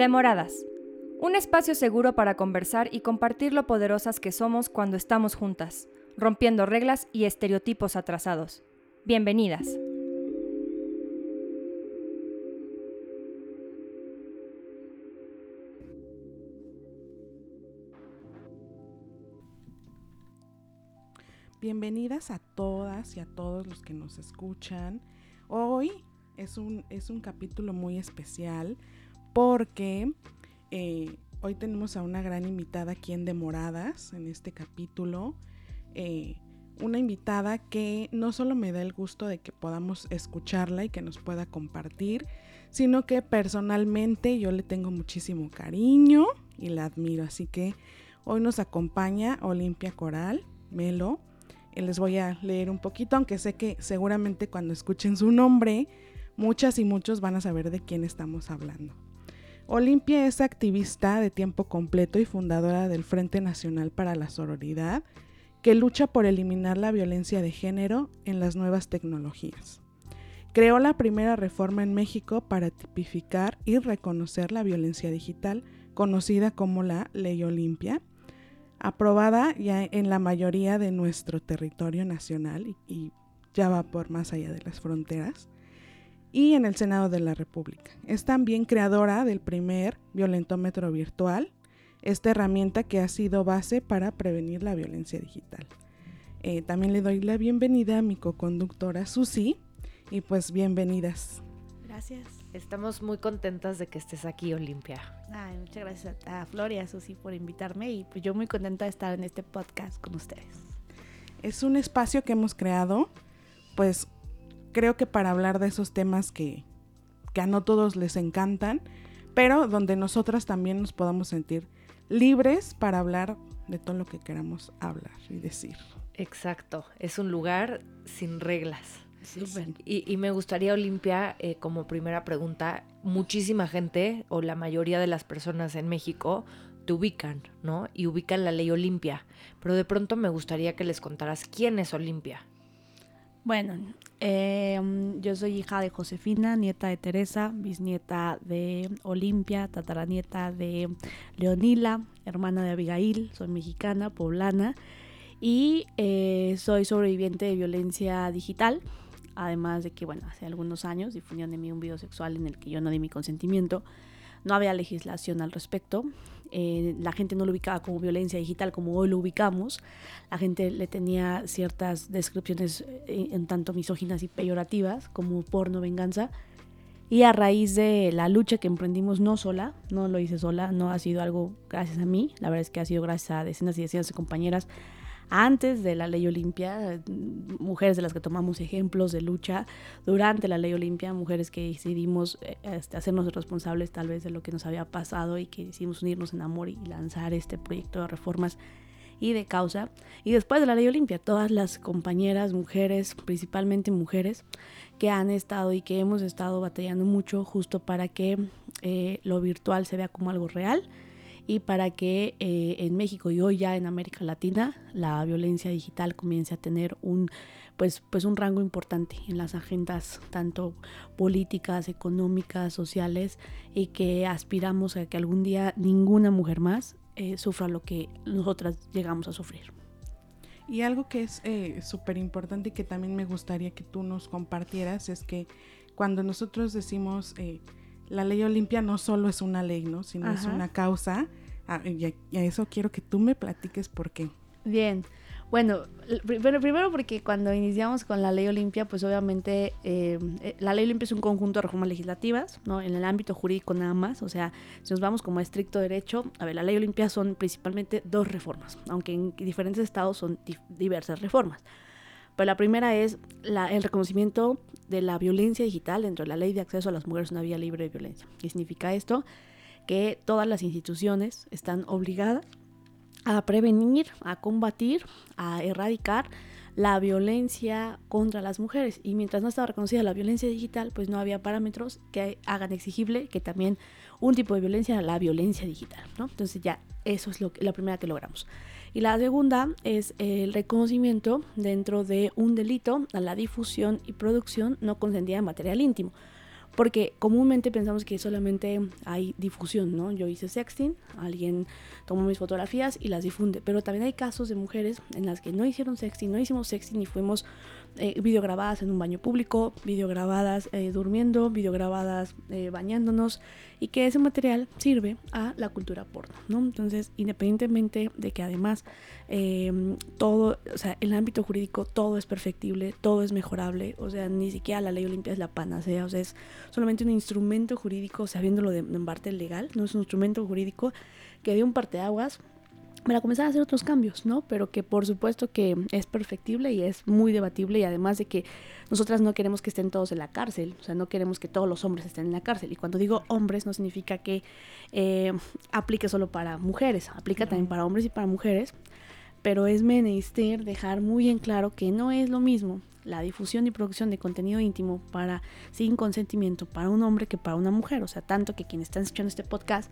Demoradas. Un espacio seguro para conversar y compartir lo poderosas que somos cuando estamos juntas, rompiendo reglas y estereotipos atrasados. Bienvenidas. Bienvenidas a todas y a todos los que nos escuchan. Hoy es un, es un capítulo muy especial porque eh, hoy tenemos a una gran invitada aquí en Demoradas, en este capítulo. Eh, una invitada que no solo me da el gusto de que podamos escucharla y que nos pueda compartir, sino que personalmente yo le tengo muchísimo cariño y la admiro. Así que hoy nos acompaña Olimpia Coral, Melo. Y les voy a leer un poquito, aunque sé que seguramente cuando escuchen su nombre, muchas y muchos van a saber de quién estamos hablando. Olimpia es activista de tiempo completo y fundadora del Frente Nacional para la Sororidad, que lucha por eliminar la violencia de género en las nuevas tecnologías. Creó la primera reforma en México para tipificar y reconocer la violencia digital, conocida como la Ley Olimpia, aprobada ya en la mayoría de nuestro territorio nacional y, ya va por más allá de las fronteras y en el Senado de la República. Es también creadora del primer violentómetro virtual, esta herramienta que ha sido base para prevenir la violencia digital. Eh, también le doy la bienvenida a mi co-conductora Susi y pues bienvenidas. Gracias. Estamos muy contentas de que estés aquí, Olimpia. Ay, muchas gracias a Flor y a Susi por invitarme y pues yo muy contenta de estar en este podcast con ustedes. Es un espacio que hemos creado pues creo que para hablar de esos temas que, a no todos les encantan, pero donde nosotras también nos podamos sentir libres para hablar de todo lo que queramos hablar y decir. Exacto, es un lugar sin reglas. Y, me gustaría, Olimpia, eh, como primera pregunta, muchísima gente o la mayoría de las personas en México te ubican, ¿no? Y ubican la ley Olimpia. Pero de pronto me gustaría que les contaras quién es Olimpia. Bueno, em, yo soy hija de Josefina, nieta de Teresa, bisnieta de Olimpia, tataranieta de Leonila, hermana de Abigail, soy mexicana, poblana y eh, soy sobreviviente de violencia digital. Además de que, bueno, hace algunos años difundieron de mí un video sexual en el que yo no di mi consentimiento. No había legislación al respecto. Eh, la gente no lo ubicaba como violencia digital como hoy lo ubicamos. La gente le tenía ciertas descripciones eh, en tanto misóginas y peyorativas como porno, venganza. Y a raíz de la lucha que emprendimos, no sola, no lo hice sola, no ha sido algo gracias a mí, la verdad es que ha sido gracias a decenas y decenas de compañeras antes de la ley Olimpia, mujeres de las que tomamos ejemplos de lucha, durante la ley Olimpia, mujeres que decidimos eh, este, hacernos responsables tal vez de lo que nos había pasado y que decidimos unirnos en amor y lanzar este proyecto de reformas y de causa. Y después de la ley Olimpia, todas las compañeras, mujeres, principalmente mujeres, que han estado y que hemos estado batallando mucho justo para que eh, lo virtual se vea como algo real y para que eh, en México y hoy ya en América Latina la violencia digital comience a tener un pues, pues un rango importante en las agendas tanto políticas, económicas, sociales y que aspiramos a que algún día ninguna mujer más eh, sufra lo que nosotras llegamos a sufrir. Y algo que es eh, súper importante y que también me gustaría que tú nos compartieras es que cuando nosotros decimos la ley Olimpia no solo es una ley, ¿no? Sino es una causa Ah, y, a, eso quiero que tú me platiques por qué. Bien. Bueno, primero porque cuando iniciamos con la ley Olimpia, pues obviamente eh, eh, la ley Olimpia es un conjunto de reformas legislativas, ¿no? En el ámbito jurídico nada más, o sea, si nos vamos como a estricto derecho, a ver, la ley Olimpia son principalmente dos reformas, aunque en diferentes estados son diversas reformas. Pero la primera es el reconocimiento de la violencia digital dentro de la ley de acceso a las mujeres a una vía libre de violencia. ¿Qué significa esto? Que todas las instituciones están obligadas a prevenir, a combatir, a erradicar la violencia contra las mujeres. Y mientras no estaba reconocida la violencia digital, pues no había parámetros que hagan exigible que también un tipo de violencia era la violencia digital. ¿no? Entonces ya eso es lo la primera que logramos. Y la segunda es el reconocimiento dentro de un delito a la difusión y producción no consentida de material íntimo. Porque comúnmente pensamos que solamente hay difusión, ¿no? Yo hice sexting, alguien tomó mis fotografías y las difunde, pero también hay casos de mujeres en las que no hicieron sexting, no hicimos sexting y fuimos eh, videograbadas en un baño público, videograbadas eh, durmiendo, videograbadas eh, bañándonos y que ese material sirve a la cultura porno, ¿no? Entonces, independientemente de que además em, todo, o sea, el ámbito jurídico todo es perfectible, todo es mejorable, o sea, ni siquiera la ley olimpia es la panacea, o sea, es solamente un instrumento jurídico, sabiéndolo de, de parte legal, no es un instrumento jurídico que dio un parteaguas para comenzar a hacer otros cambios, ¿no? Pero que por supuesto que es perfectible y es muy debatible y además de que nosotras no queremos que estén todos en la cárcel, o sea, no queremos que todos los hombres estén en la cárcel. Y cuando digo hombres no significa que eh, aplique solo para mujeres, aplica también para hombres y para mujeres, pero es menester dejar muy en claro que no es lo mismo la difusión y producción de contenido íntimo para sin consentimiento para un hombre que para una mujer, o sea, tanto que quienes están escuchando este podcast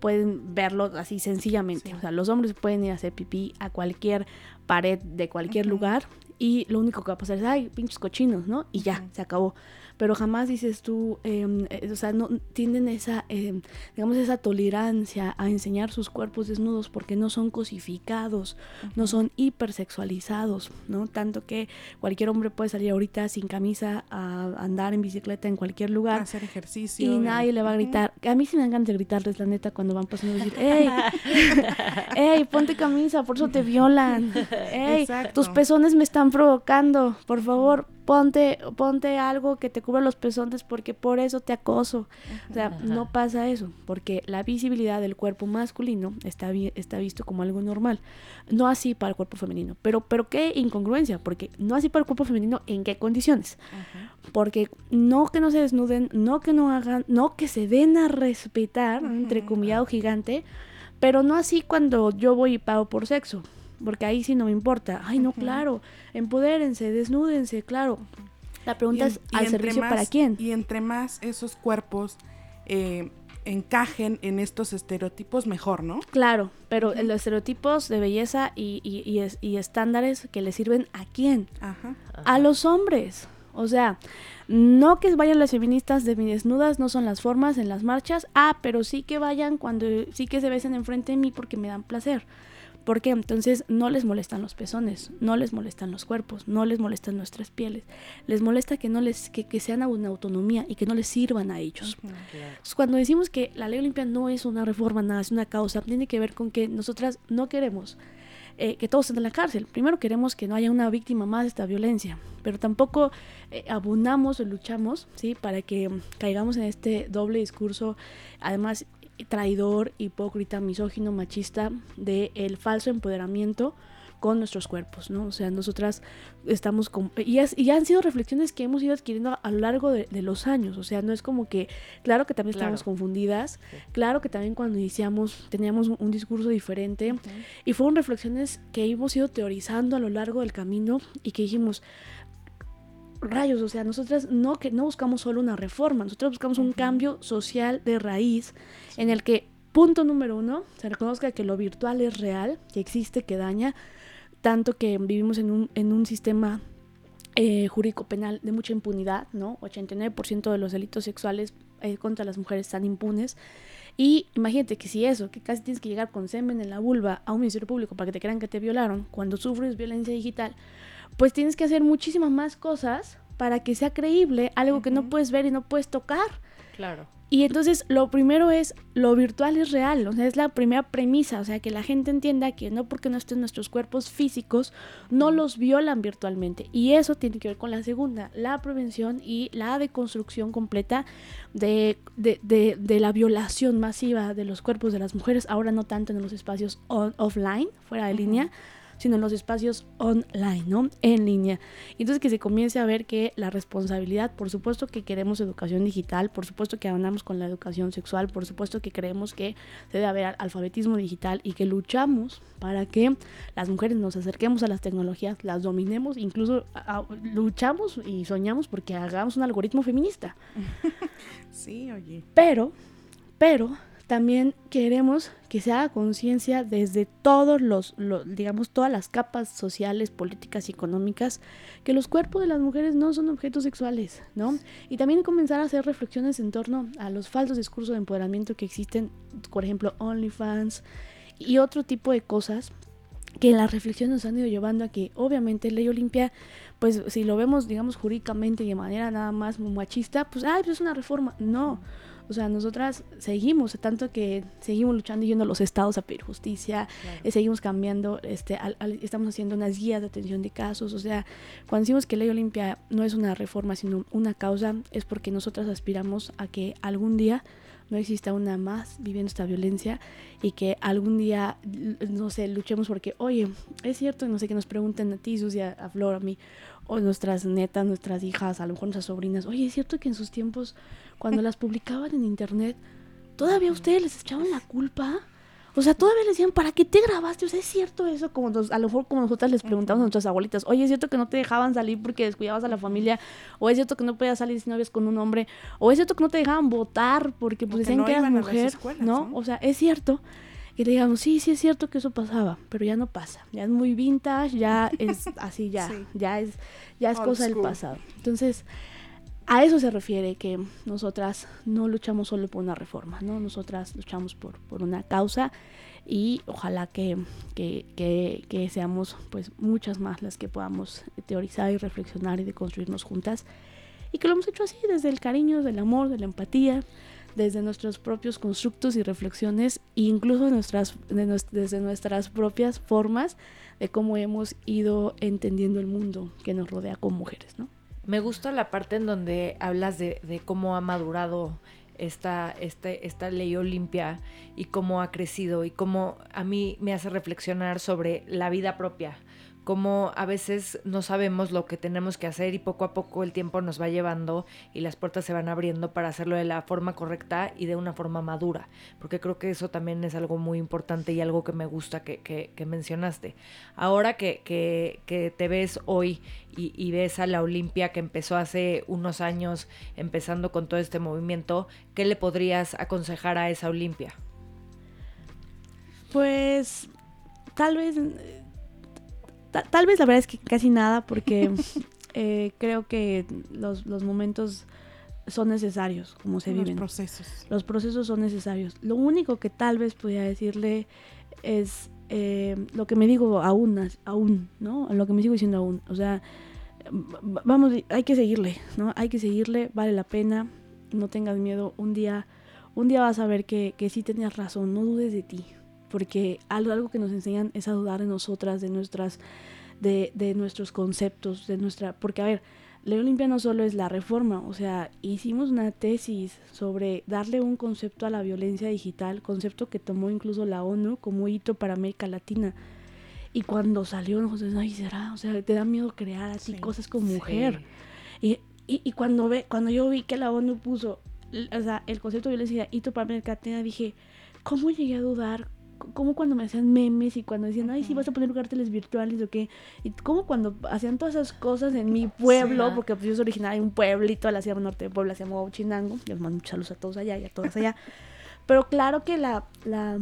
pueden verlo así sencillamente. O sea, los hombres pueden ir a hacer pipí a cualquier pared de cualquier lugar y lo único que va a pasar es, ay, pinches cochinos, ¿no? Y ya, se acabó pero jamás dices tú, em, eh, o sea, no tienen esa, em, digamos, esa tolerancia a enseñar sus cuerpos desnudos porque no son cosificados, no son hipersexualizados, ¿no? Tanto que cualquier hombre puede salir ahorita sin camisa a andar en bicicleta en cualquier lugar. hacer ejercicio. Y nadie le va a gritar. A mí sí me encanta gritarles, la neta, cuando van pasando a decir, ¡Ey! ¡Ey! Ponte camisa, por eso te violan. ¡Ey! Tus pezones me están provocando. Por favor, ponte, ponte algo que te cubra los pezones porque por eso te acoso. O sea, no pasa eso, porque la visibilidad del cuerpo masculino está, está visto como algo normal. No así para el cuerpo femenino. Pero, pero qué incongruencia, porque no así para el cuerpo femenino, ¿en qué condiciones? Porque no que no se desnuden, no que no hagan, no que se den a respetar, entre comillado gigante, pero no así cuando yo voy y pago por sexo porque ahí sí no me importa. Ay, no, claro, empodérense, desnúdense, claro. La pregunta es, ¿al servicio para quién? Y entre más esos cuerpos eh, encajen en estos estereotipos, mejor, ¿no? Claro, pero los estereotipos de belleza y, y, y, estándares que le sirven a quién? A los hombres. O sea, no que vayan las feministas de mi desnudas, no son las formas en las marchas. Ah, pero sí que vayan cuando sí que se besen enfrente de mí porque me dan placer. Porque entonces no les molestan los pezones, no les molestan los cuerpos, no les molestan nuestras pieles. Les molesta que no les que, que sean una autonomía y que no les sirvan a ellos. cuando decimos que la ley olimpia no es una reforma, nada, es una causa, tiene que ver con que nosotras no queremos eh, que todos estén en la cárcel. Primero queremos que no haya una víctima más de esta violencia, pero tampoco eh, abundamos o luchamos ¿sí? para que caigamos en este doble discurso, además traidor, hipócrita, misógino, machista de el falso empoderamiento con nuestros cuerpos, ¿no? O sea, nosotras estamos con... Y, y han sido reflexiones que hemos ido adquiriendo a, lo largo de, los años, o sea, no es como que, claro que también estamos confundidas, claro que también cuando iniciamos teníamos un, discurso diferente, y fueron reflexiones que hemos ido teorizando a lo largo del camino y que dijimamos, rayos, o sea, nosotras no, que no buscamos solo una reforma, nosotros buscamos un cambio social de raíz en el que, punto número uno, se reconozca que lo virtual es real, que existe, que daña, tanto que vivimos en un, en un sistema eh, jurídico penal de mucha impunidad, ¿no? 89% de los delitos sexuales eh, contra las mujeres están impunes. Y imagínate que si eso, que casi tienes que llegar con semen en la vulva a un ministerio público para que te crean que te violaron, cuando sufres violencia digital, pues tienes que hacer muchísimas más cosas para que sea creíble algo que no puedes ver y no puedes tocar. Claro. Y entonces lo primero es, lo virtual es real, o sea, es la primera premisa, o sea, que la gente entienda que no porque no estén nuestros cuerpos físicos, no los violan virtualmente. Y eso tiene que ver con la segunda, la prevención y la deconstrucción completa de, de, la violación masiva de los cuerpos de las mujeres, ahora no tanto en los espacios offline, fuera de línea, sino en los espacios online, ¿no? En línea. Entonces que se comience a ver que la responsabilidad, por supuesto que queremos educación digital, por supuesto que andamos con la educación sexual, por supuesto que creemos que se debe haber alfabetismo digital y que luchamos para que las mujeres nos acerquemos a las tecnologías, las dominemos, incluso luchamos y soñamos porque hagamos un algoritmo feminista. Sí, oye. Pero, pero también queremos que se haga conciencia desde todos los, digamos, todas las capas sociales, políticas y económicas, que los cuerpos de las mujeres no son objetos sexuales, ¿no? Y también comenzar a hacer reflexiones en torno a los falsos discursos de empoderamiento que existen, por ejemplo, OnlyFans y otro tipo de cosas que en la reflexión nos han ido llevando a que obviamente Ley Olimpia, pues si lo vemos digamos jurídicamente y de manera nada más machista, pues, ay, pues es una reforma. No, o sea, nosotras seguimos, tanto que seguimos luchando y yendo a los estados a pedir justicia, eh, seguimos cambiando, este, estamos haciendo unas guías de atención de casos. O sea, cuando decimos que Ley Olimpia no es una reforma, sino una causa, es porque nosotras aspiramos a que algún día no exista una más viviendo esta violencia y que algún día, no sé, luchemos porque, oye, es cierto, no sé, que nos pregunten a ti, Susia, a Flor, a mí, o nuestras netas, nuestras hijas, a lo mejor nuestras sobrinas, oye, es cierto que en sus tiempos, cuando las publicaban en internet, todavía ustedes les echaban la culpa o sea, todavía le decían, ¿para qué te grabaste? O sea, ¿es cierto eso? Como a lo mejor como nosotras les preguntamos a nuestras abuelitas, oye, ¿es cierto que no te dejaban salir porque descuidabas a la familia? ¿O es cierto que no podías salir si no con un hombre? ¿O es cierto que no te dejaban votar porque pues, decían que eras mujer? ¿no? O sea, es cierto. Y le digamos, sí, sí es cierto que eso pasaba, pero ya no pasa. Ya es muy vintage, ya es así, ya, ya es, ya es cosa del pasado. Entonces, a eso se refiere que nosotras no luchamos solo por una reforma, ¿no? Nosotras luchamos por, por una causa y ojalá que, que, seamos pues muchas más las que podamos teorizar y reflexionar y deconstruirnos juntas y que lo hemos hecho así desde el cariño, del amor, de la empatía, desde nuestros propios constructos y reflexiones incluso nuestras, desde nuestras propias formas de cómo hemos ido entendiendo el mundo que nos rodea como mujeres, ¿no? Me gusta la parte en donde hablas de, cómo ha madurado esta, este, esta ley Olimpia y cómo ha crecido y cómo a mí me hace reflexionar sobre la vida propia, como a veces no sabemos lo que tenemos que hacer y poco a poco el tiempo nos va llevando y las puertas se van abriendo para hacerlo de la forma correcta y de una forma madura, porque creo que eso también es algo muy importante y algo que me gusta que, mencionaste. Ahora que, que, te ves hoy y, y ves a la Olimpia que empezó hace unos años, empezando con todo este movimiento, ¿qué le podrías aconsejar a esa Olimpia? Pues tal vez tal vez la verdad es que casi nada, porque eh, creo que los, momentos son necesarios, como se viven. Los procesos. Los procesos son necesarios. Lo único que tal vez podría decirle es eh, lo que me digo aún, aún, ¿no? Lo que me sigo diciendo aún. O sea, vamos, hay que seguirle, ¿no? Hay que seguirle, vale la pena, no tengas miedo. Un día, un día vas a ver que, que sí tenías razón, no dudes de ti, porque algo, algo que nos enseñan es a dudar de nosotras, de nuestras, de, de nuestros conceptos, de nuestra, porque a ver, Ley Olimpia no solo es la reforma, o sea, hicimos una tesis sobre darle un concepto a la violencia digital, concepto que tomó incluso la ONU como hito para América Latina. Y cuando salió, nos ay, será, o sea, te da miedo crear así cosas como mujer. Y, y, y, cuando ve, cuando yo vi que la ONU puso, o sea, el concepto de violencia hito para América Latina, dije, ¿cómo llegué a dudar? Como cuando me hacían memes y cuando decían, ay, sí, vas a poner carteles virtuales o qué. Y como cuando hacían todas esas cosas en mi pueblo, porque pues, yo soy originaria de un pueblito, la Sierra Norte de Puebla, se llama Chinango. Les mando saludos a todos allá y a todas allá. Pero claro que la, la,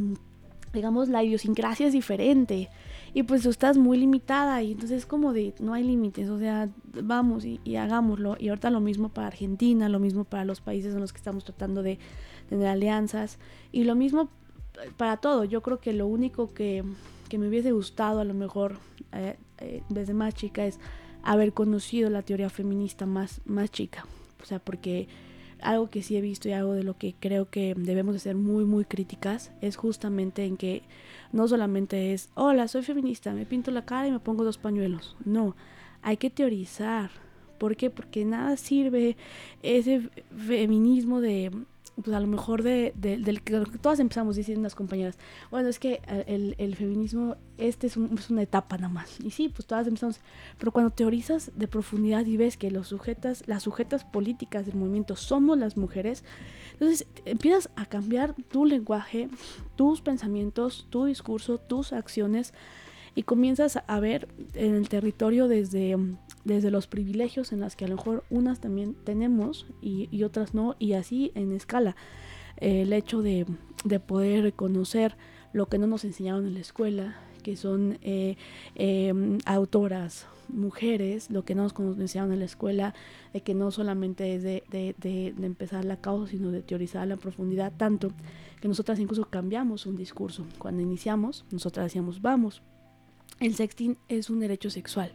digamos, la idiosincrasia es diferente. Y pues tú estás muy limitada y entonces es como de, no hay límites, o sea, vamos y, y hagámoslo. Y ahorita lo mismo para Argentina, lo mismo para los países en los que estamos tratando de tener alianzas. Y lo mismo para todo. Yo creo que lo único que, me hubiese gustado a lo mejor eh, eh, desde más chica es haber conocido la teoría feminista más, más chica. O sea, porque algo que sí he visto y algo de lo que creo que debemos de ser muy, muy críticas es justamente en que no solamente es, hola, soy feminista, me pinto la cara y me pongo dos pañuelos. No, hay que teorizar. ¿Por qué? Porque nada sirve ese feminismo de pues a lo mejor de, del que todas empezamos diciendo las compañeras, bueno, es que el, el feminismo, este es, una etapa nada más. Y sí, pues todas empezamos, pero cuando teorizas de profundidad y ves que los sujetas, las sujetas políticas del movimiento somos las mujeres, entonces empiezas a cambiar tu lenguaje, tus pensamientos, tu discurso, tus acciones y comienzas a ver en el territorio desde desde los privilegios en las que a lo mejor unas también tenemos y, otras no, y así en escala. el hecho de, de poder conocer lo que no nos enseñaron en la escuela, que son eh, em, autoras, mujeres, lo que no nos enseñaron en la escuela, de que no solamente es de, de, de, empezar la causa, sino de teorizar la profundidad, tanto que nosotras incluso cambiamos un discurso. Cuando iniciamos, nosotras decíamos, vamos, el sexting es un derecho sexual.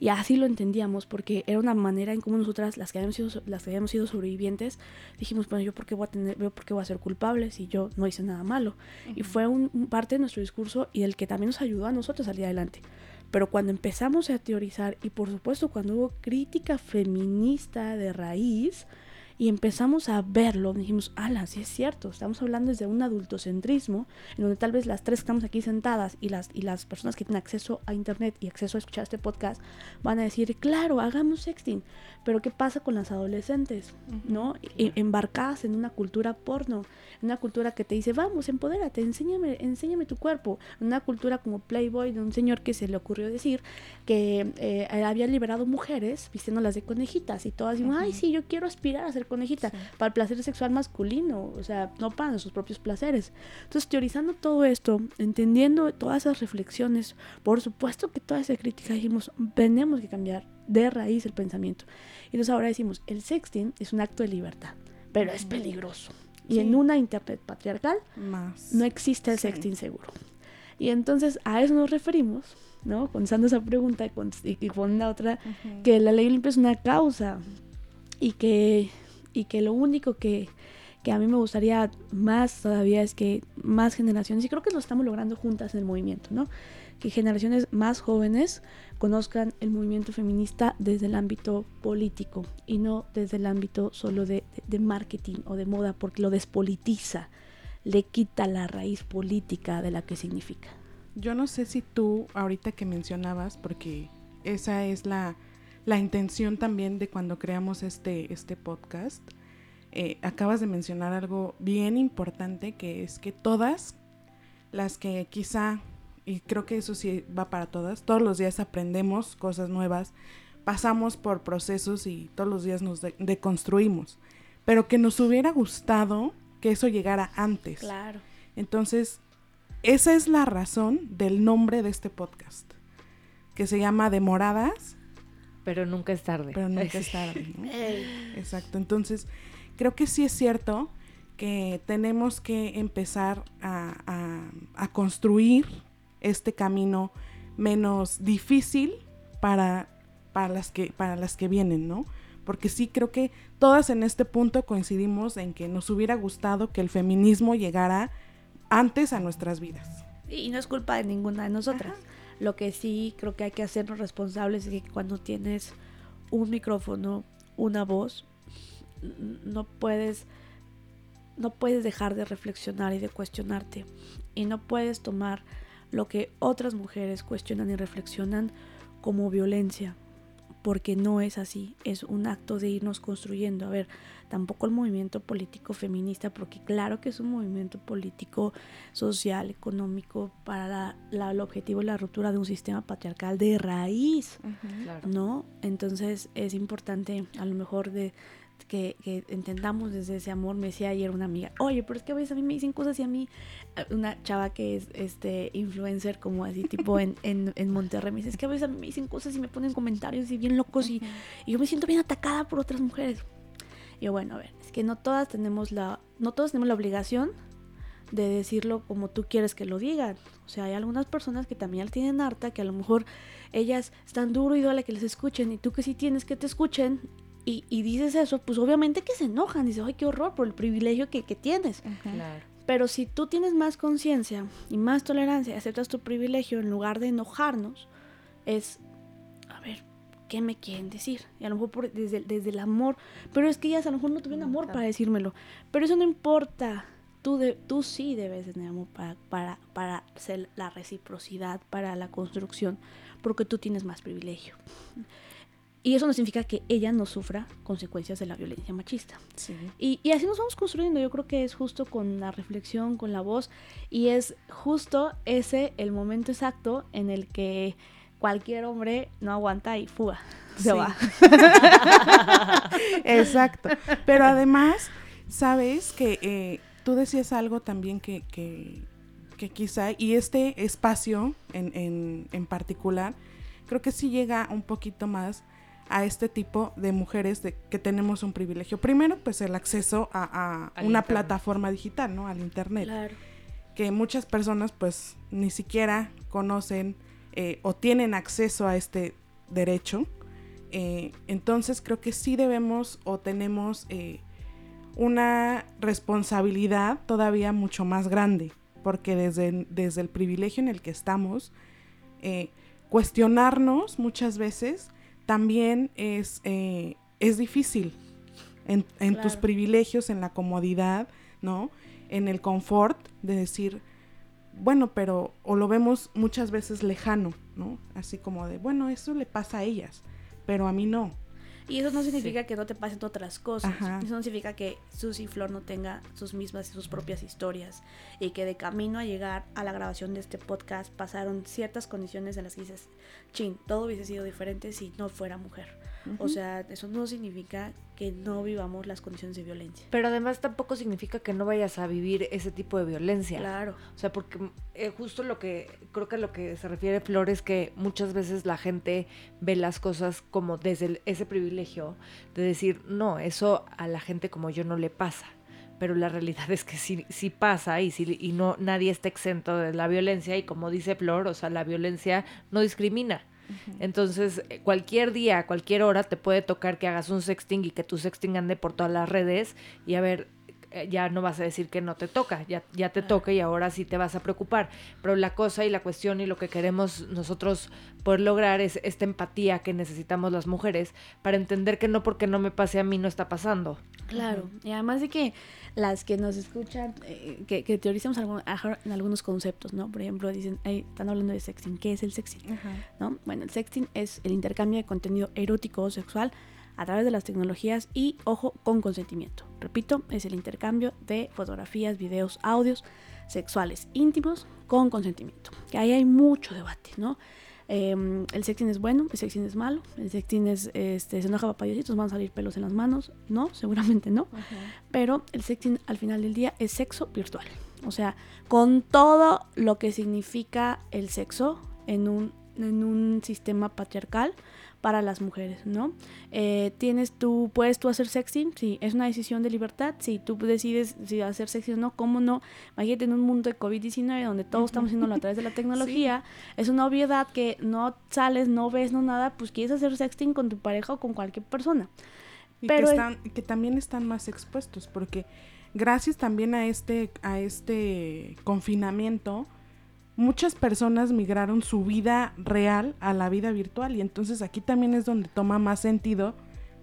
Y así lo entendíamos porque era una manera en cómo nosotras, las que habíamos sido, las que habíamos sido sobrevivientes, dijimos, bueno, yo por qué voy a tener, yo por qué voy a ser culpable si yo no hice nada malo. Y fue un, parte de nuestro discurso y el que también nos ayudó a nosotros a salir adelante. Pero cuando empezamos a teorizar y por supuesto cuando hubo crítica feminista de raíz, y empezamos a verlo, dijimos, ala, sí es cierto, estamos hablando desde un adultocentrismo, en donde tal vez las tres que estamos aquí sentadas y las, y las personas que tienen acceso a internet y acceso a escuchar este podcast van a decir, claro, hagamos sexting, pero ¿qué pasa con las adolescentes? ¿No? E, embarcadas en una cultura porno, en una cultura que te dice, vamos, empodérate, enséñame, enséñame tu cuerpo, una cultura como Playboy de un señor que se le ocurrió decir que eh, había liberado mujeres vistiéndolas de conejitas y todas digo, ay, sí, yo quiero aspirar a ser conejita, para el placer sexual masculino, o sea, no para sus propios placeres. Entonces, teorizando todo esto, entendiendo todas esas reflexiones, por supuesto que toda esa crítica dijimos, tenemos que cambiar de raíz el pensamiento. Y entonces ahora decimos, el sexting es un acto de libertad, pero es peligroso. Y en una internet patriarcal no existe el sexting seguro. Y entonces a eso nos referimos, ¿no? Contestando esa pregunta y con la otra, que la ley limpia es una causa y que y que lo único que, a mí me gustaría más todavía es que más generaciones, y creo que lo estamos logrando juntas en el movimiento, ¿no? Que generaciones más jóvenes conozcan el movimiento feminista desde el ámbito político y no desde el ámbito solo de, marketing o de moda, porque lo despolitiza, le quita la raíz política de la que significa. Yo no sé si tú, ahorita que mencionabas, porque esa es la, la intención también de cuando creamos este, este podcast. Eh, acabas de mencionar algo bien importante que es que todas las que quizá, y creo que eso sí va para todas, todos los días aprendemos cosas nuevas, pasamos por procesos y todos los días nos deconstruimos, pero que nos hubiera gustado que eso llegara antes. Claro. Entonces, esa es la razón del nombre de este podcast, que se llama Demoradas pero nunca es tarde. Pero nunca es tarde. Exacto. Entonces, creo que sí es cierto que tenemos que empezar a, construir este camino menos difícil para, para, las que, para las que vienen, ¿no? Porque sí creo que todas en este punto coincidimos en que nos hubiera gustado que el feminismo llegara antes a nuestras vidas. Y no es culpa de ninguna de nosotras. Lo que sí creo que hay que hacernos responsables es que cuando tienes un micrófono, una voz, no puedes no puedes dejar de reflexionar y de cuestionarte y no puedes tomar lo que otras mujeres cuestionan y reflexionan como violencia porque no es así, es un acto de irnos construyendo. A ver, tampoco el movimiento político feminista, porque claro que es un movimiento político, social, económico, para el objetivo de la ruptura de un sistema patriarcal de raíz, ¿no? Entonces es importante a lo mejor de que, entendamos desde ese amor. Me decía ayer una amiga, oye, pero es que a veces a mí me dicen cosas y a mí, una chava que es este influencer como así tipo en, en, Monterrey, me dice, es que a veces a mí me dicen cosas y me ponen comentarios y bien locos y, yo me siento bien atacada por otras mujeres. Y yo, bueno, a ver, es que no todas tenemos la, no todas tenemos la obligación de decirlo como tú quieres que lo digan. O sea, hay algunas personas que también tienen harta, que a lo mejor ellas están duro y duele que les escuchen, y tú que sí tienes que te escuchen, y, dices eso, pues obviamente que se enojan, dices, ay, qué horror por el privilegio que, tienes. Pero si tú tienes más conciencia y más tolerancia, aceptas tu privilegio en lugar de enojarnos, es, a ver, ¿qué me quieren decir? Y a lo mejor desde, desde el amor, pero es que ellas a lo mejor no tuvieron amor para decírmelo. Pero eso no importa. Tú, de, tú sí debes tener amor para, para, para hacer la reciprocidad, para la construcción, porque tú tienes más privilegio. Y eso no significa que ella no sufra consecuencias de la violencia machista. Y, y, así nos vamos construyendo. Yo creo que es justo con la reflexión, con la voz. Y es justo ese el momento exacto en el que cualquier hombre no aguanta y fuga. Se va. Exacto. Pero además, Sabes que eh, tú decías algo también que, que, que, quizá, y este espacio en, en, en particular, creo que sí llega un poquito más a este tipo de mujeres de que tenemos un privilegio. Primero, pues el acceso a, a una plataforma digital, ¿no? Al internet. Claro. Que muchas personas pues ni siquiera conocen eh, o tienen acceso a este derecho. Eh, entonces creo que sí debemos o tenemos eh, una responsabilidad todavía mucho más grande, porque desde, desde el privilegio en el que estamos, cuestionarnos muchas veces también es, eh, es difícil en, en tus privilegios, en la comodidad, ¿no? En el confort de decir, bueno, pero, o lo vemos muchas veces lejano, ¿no? Así como de, bueno, eso le pasa a ellas, pero a mí no. Y eso no significa que no te pasen otras cosas. Eso no significa que Susy y Flor no tenga sus mismas y sus propias historias. Y que de camino a llegar a la grabación de este podcast pasaron ciertas condiciones en las que dices, chin, todo hubiese sido diferente si no fuera mujer. O sea, eso no significa que no vivamos las condiciones de violencia. Pero además tampoco significa que no vayas a vivir ese tipo de violencia. Claro. O sea, porque eh, justo lo que creo que lo que se refiere Flor es que muchas veces la gente ve las cosas como desde ese privilegio de decir, no, eso a la gente como yo no le pasa. Pero la realidad es que sí, sí pasa y, sí, y no nadie está exento de la violencia y como dice Flor, o sea, la violencia no discrimina. Entonces, eh, cualquier día, cualquier hora te puede tocar que hagas un sexting y que tu sexting ande por todas las redes y a ver, ya no vas a decir que no te toca, ya, ya te toca y ahora sí te vas a preocupar. Pero la cosa y la cuestión y lo que queremos nosotros poder lograr es esta empatía que necesitamos las mujeres para entender que no porque no me pase a mí no está pasando. Claro, y además de que las que nos escuchan, eh, que, que, teorizamos en algunos conceptos, ¿no? Por ejemplo, dicen, están hablando de sexting. ¿Qué es el sexting? ¿No? Bueno, el sexting es el intercambio de contenido erótico o sexual a través de las tecnologías y, ojo, con consentimiento. Repito, es el intercambio de fotografías, videos, audios sexuales íntimos con consentimiento. Que ahí hay mucho debate, ¿no? Em, el sexting es bueno, el sexting es malo, el sexting es, este, se enoja papayositos, van a salir pelos en las manos, no, seguramente no, pero el sexting al final del día es sexo virtual, o sea, con todo lo que significa el sexo en un, en un sistema patriarcal, para las mujeres, ¿no? Eh, tienes tú, puedes tú hacer sexting, sí, es una decisión de libertad, si tú decides si hacer sexting o no, ¿cómo no? Imagínate en un mundo de COVID-19 donde todos estamos haciéndolo a través de la tecnología, es una obviedad que no sales, no ves, no nada, pues quieres hacer sexting con tu pareja o con cualquier persona. Y Pero que, están, que también están más expuestos, porque gracias también a este, a este confinamiento, muchas personas migraron su vida real a la vida virtual y entonces aquí también es donde toma más sentido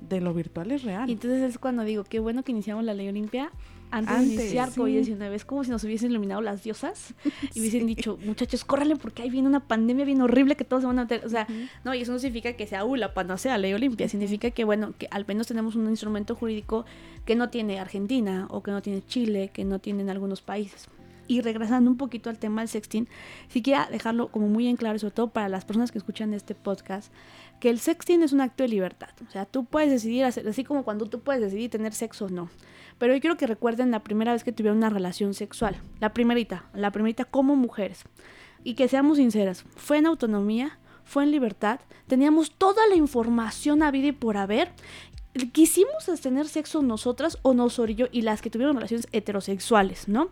de lo virtual es real. Y entonces es cuando digo, qué bueno que iniciamos la ley Olimpia antes, de iniciar COVID-19. Es como si nos hubiesen iluminado las diosas y hubiesen dicho, muchachos, córranle porque ahí viene una pandemia bien horrible que todos se van a meter. O sea, no, y eso no significa que sea uh, la panacea, ley Olimpia. Significa que, bueno, que al menos tenemos un instrumento jurídico que no tiene Argentina o que no tiene Chile, que no tienen algunos países. Y regresando un poquito al tema del sexting, sí quiero dejarlo como muy en claro, sobre todo para las personas que escuchan este podcast, que el sexting es un acto de libertad. O sea, tú puedes decidir hacer, así como cuando tú puedes decidir tener sexo o no. Pero yo quiero que recuerden la primera vez que tuvieron una relación sexual. La primerita, la primerita como mujeres. Y que seamos sinceras, fue en autonomía, fue en libertad, teníamos toda la información a vida y por haber, quisimos tener sexo nosotras o y yo y las que tuvieron relaciones heterosexuales, ¿no?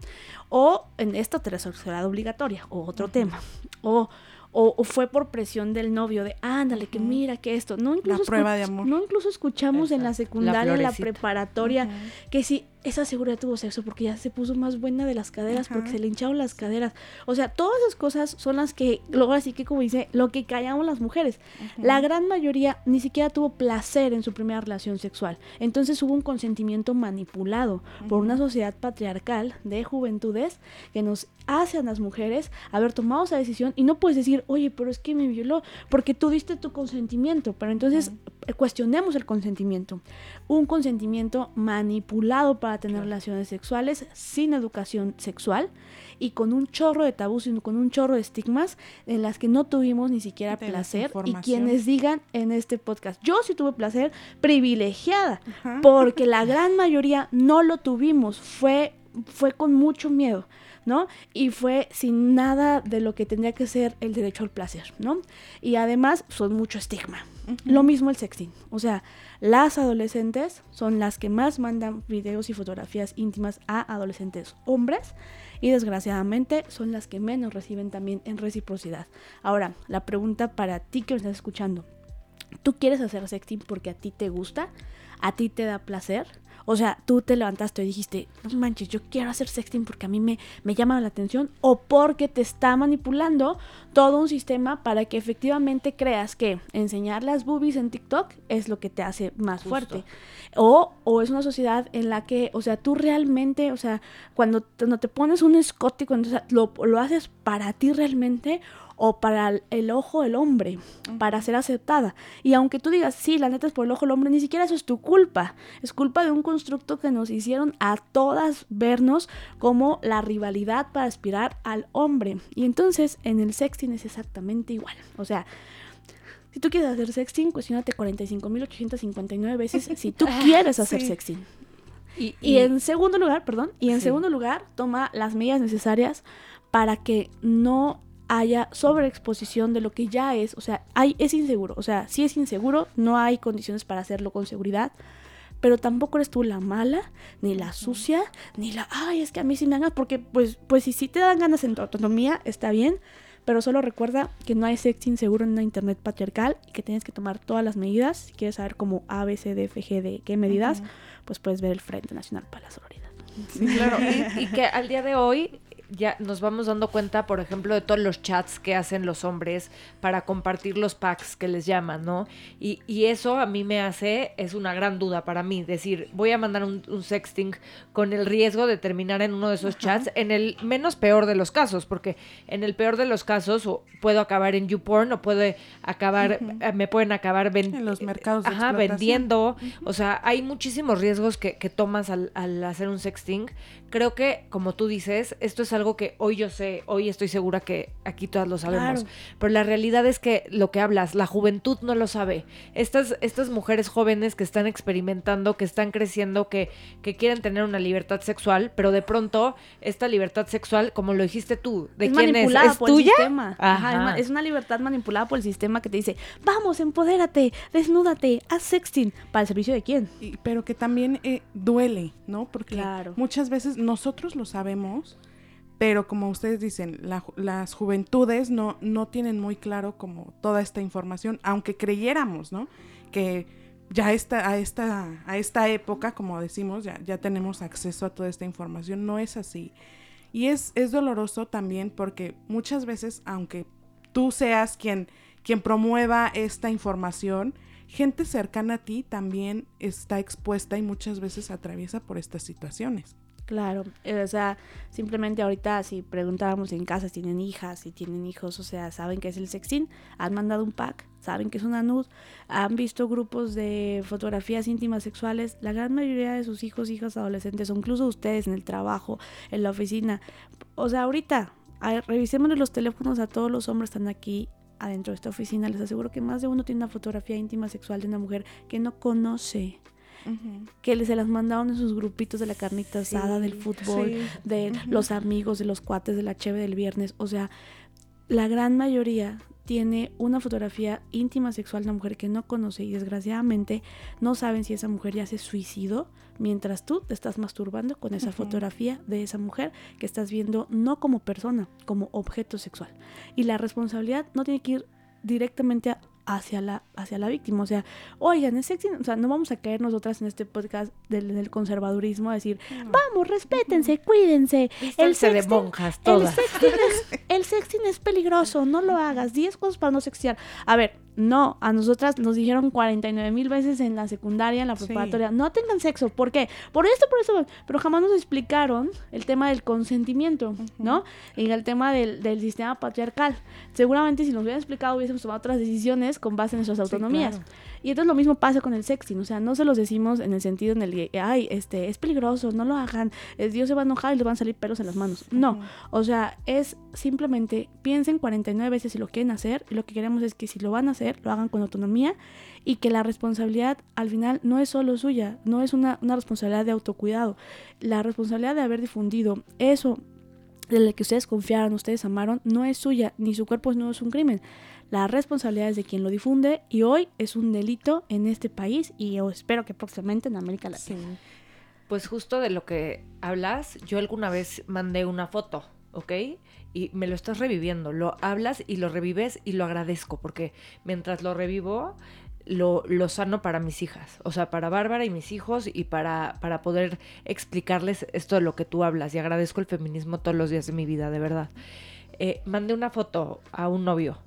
O en esta heterosexualidad obligatoria, o otro tema. O o, fue por presión del novio de ándale que mira que esto no incluso la prueba de amor. no incluso escuchamos en la secundaria en la preparatoria que si esa seguridad tuvo sexo porque ya se puso más buena de las caderas porque se le hincharon las caderas. O sea todas esas cosas son las que luego así que como dice lo que callamos las mujeres. La gran mayoría ni siquiera tuvo placer en su primera relación sexual. Entonces hubo un consentimiento manipulado por una sociedad patriarcal de juventudes que nos hace a las mujeres haber tomado esa decisión y no puedes decir oye, pero es que me violó, porque tú diste tu consentimiento, pero entonces cuestionemos el consentimiento. Un consentimiento manipulado para para tener relaciones sexuales sin educación sexual y con un chorro de tabús y con un chorro de estigmas en las que no tuvimos ni siquiera De placer y quienes digan en este podcast, yo sí tuve placer privilegiada, porque la gran mayoría no lo tuvimos, fue fue con mucho miedo, ¿no? Y fue sin nada de lo que tendría que ser el derecho al placer, ¿no? Y además son mucho estigma. Lo mismo el sexting. O sea, las adolescentes son las que más mandan videos y fotografías íntimas a adolescentes hombres y desgraciadamente son las que menos reciben también en reciprocidad. Ahora, la pregunta para ti que me estás escuchando. ¿Tú quieres hacer sexting porque a ti te gusta? ¿A ti te da placer? O sea, tú te levantaste y dijiste, no manches, yo quiero hacer sexting porque a mí me, me llama la atención o porque te está manipulando todo un sistema para que efectivamente creas que enseñar las boobies en TikTok es lo que te hace más Justo. fuerte. O, o es una sociedad en la que, o sea, tú realmente, o sea, cuando, te- cuando te pones un escote, cuando o sea, lo, lo haces para ti realmente o para el, el ojo del hombre, para ser aceptada. Y aunque tú digas, sí, la neta es por el ojo del hombre, ni siquiera eso es tu culpa. Es culpa de un constructo que nos hicieron a todas vernos como la rivalidad para aspirar al hombre. Y entonces en el sexting es exactamente igual. O sea, si tú quieres hacer sexting, cuestionate 45.859 veces si tú quieres hacer Sí. sexting. Y, Y en segundo lugar, perdón, y en Sí. segundo lugar, toma las medidas necesarias para que no haya sobreexposición de lo que ya es, o sea, hay, es inseguro, o sea, si es inseguro, no hay condiciones para hacerlo con seguridad, pero tampoco eres tú la mala, ni la sucia, ni la, ay, es que a mí sí me dan ganas, porque pues, pues si sí te dan ganas en tu autonomía, está bien, pero solo recuerda que no hay sexting seguro en una internet patriarcal y que tienes que tomar todas las medidas, si quieres saber como A, B, C, D, F, G, D, qué medidas, pues puedes ver el Frente Nacional para la Sororidad. Sí, claro. y, y que al día de hoy ya nos vamos dando cuenta, por ejemplo, de todos los chats que hacen los hombres para compartir los packs que les llaman, ¿no? Y, y eso a mí me hace, es una gran duda para mí, decir, voy a mandar un, un sexting con el riesgo de terminar en uno de esos chats, en el menos peor de los casos, porque en el peor de los casos o puedo acabar en YouPorn o puede acabar, eh, me pueden acabar En los mercados de Ajá, vendiendo, o sea, hay muchísimos riesgos que, que tomas al, al hacer un sexting. Creo que, como tú dices, esto es algo que hoy yo sé, hoy estoy segura que aquí todas lo sabemos. Claro. Pero la realidad es que lo que hablas, la juventud no lo sabe. Estas, estas mujeres jóvenes que están experimentando, que están creciendo, que, que quieren tener una libertad sexual, pero de pronto esta libertad sexual, como lo dijiste tú, ¿de es quién es? manipulada ¿Es por tuya? el sistema. Ajá, es Ajá. es una libertad manipulada por el sistema que te dice, vamos, empodérate, desnúdate, haz sexting. ¿Para el servicio de quién? Y- pero que también eh, duele, ¿no? Porque Claro. muchas veces nosotros lo sabemos, pero como ustedes dicen, las juventudes no, no tienen muy claro como toda esta información, aunque creyéramos, ¿no? Que ya esta, a, esta, a esta época, como decimos, ya, ya tenemos acceso a toda esta información, no es así. Y es, es doloroso también porque muchas veces, aunque tú seas quien, quien promueva esta información, gente cercana a ti también está expuesta y muchas veces atraviesa por estas situaciones. Claro, eh, o sea, simplemente ahorita si preguntábamos en casa si tienen hijas, si tienen hijos, o sea, saben que es el sexting, han mandado un pack, saben que es una nud, han visto grupos de fotografías íntimas sexuales, la gran mayoría de sus hijos, hijas adolescentes, o incluso ustedes en el trabajo, en la oficina, o sea, ahorita, revisemos los teléfonos a todos los hombres que están aquí adentro de esta oficina, les aseguro que más de uno tiene una fotografía íntima sexual de una mujer que no conoce, que se las mandaron en sus grupitos de la carnita asada, del fútbol, Sí. de los amigos, de los cuates, de la cheve del viernes. O sea, la gran mayoría tiene una fotografía íntima sexual de una mujer que no conoce y desgraciadamente no saben si esa mujer ya se suicidó mientras tú te estás masturbando con esa fotografía de esa mujer que estás viendo no como persona, como objeto sexual. Y la responsabilidad no tiene que ir directamente a- hacia la, hacia la víctima. O sea, oigan, es sexy. O sea, no vamos a caer nosotras en este podcast del, del conservadurismo a decir, vamos, respétense, cuídense. El Vístanse de sexting- monjas el todas. sexting, es, el sexting es peligroso, no lo hagas. 10 cosas para no sextear. A ver, No, a nosotras nos dijeron 49 mil veces en la secundaria, en la preparatoria, no tengan sexo. ¿Por qué? Por esto, por eso. Pero jamás nos explicaron el tema del consentimiento, ¿no? En el tema del, del, sistema patriarcal. Seguramente si nos hubieran explicado hubiésemos tomado otras decisiones con base en nuestras autonomías. Y entonces lo mismo pasa con el sexting, o sea, no se los decimos en el sentido en el que, ay, este, es peligroso, no lo hagan, Dios se va a enojar y les van a salir pelos en las manos. No, o sea, es simplemente piensen 49 veces si lo quieren hacer y lo que queremos es que si lo van a hacer, lo hagan con autonomía y que la responsabilidad al final no es solo suya, no es una, una responsabilidad de autocuidado, la responsabilidad de haber difundido eso de que ustedes confiaron, ustedes amaron, no es suya, ni su cuerpo no es un crimen. La responsabilidad es de quien lo difunde y hoy es un delito en este país y espero que próximamente en América Latina. Pues justo de lo que hablas, yo alguna vez mandé una foto, ¿ok? Y me lo estás reviviendo, lo hablas y lo revives y lo agradezco porque mientras lo revivo, lo, lo, sano para mis hijas, o sea, para Bárbara y mis hijos y para, para poder explicarles esto de lo que tú hablas. Y agradezco el feminismo todos los días de mi vida, de verdad. Eh, mandé una foto a un novio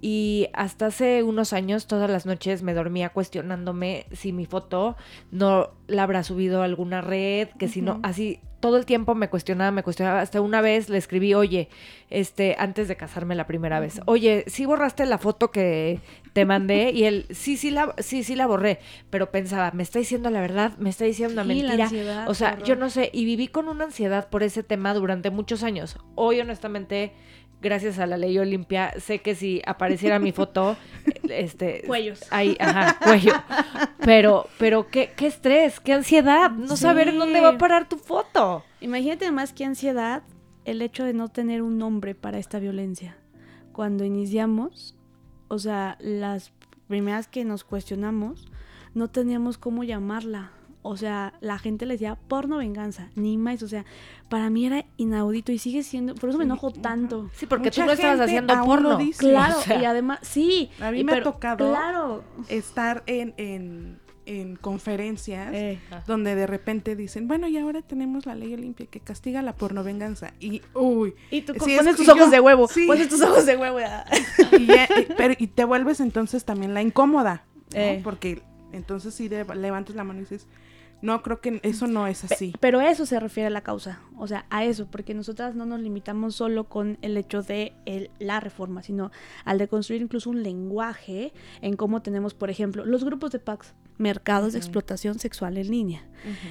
y hasta hace unos años, todas las noches me dormía cuestionándome si mi foto no la habrá subido a alguna red, que si no, así todo el tiempo me cuestionaba, me cuestionaba. Hasta una vez le escribí, oye, este, antes de casarme la primera vez, oye, sí borraste la foto que te mandé y él, sí, sí la, sí, sí la borré, pero pensaba, me está diciendo la verdad, me está diciendo una mentira. o sea, yo no sé, y viví con una ansiedad por ese tema durante muchos años. Hoy, honestamente, gracias a la ley Olimpia, sé que si apareciera mi foto, este... Cuellos. Ahí, ajá, cuello. Pero, pero qué, qué estrés, qué ansiedad, no saber en dónde va a parar tu foto. Imagínate más qué ansiedad el hecho de no tener un nombre para esta violencia. Cuando iniciamos, o sea, las primeras que nos cuestionamos, no teníamos cómo llamarla o sea, la gente le decía porno venganza, ni más, o sea, para mí era inaudito y sigue siendo, por eso me enojo tanto. Sí, porque tú no estabas haciendo porno. claro, y además, sí. A mí me ha tocado claro. estar en, en, en conferencias eh. donde de repente dicen, bueno, y ahora tenemos la ley limpia que castiga la porno venganza. Y, uy. Y tú pones tus ojos de huevo, pones tus ojos de huevo. y, pero, y te vuelves entonces también la incómoda, eh. Porque entonces sí levantas la mano y dices no, creo que eso no es así. Pero eso se refiere a la causa, o sea, a eso, porque nosotras no nos limitamos solo con el hecho de la reforma, sino al de construir incluso un lenguaje en cómo tenemos, por ejemplo, los grupos de packs, mercados de explotación sexual en línea.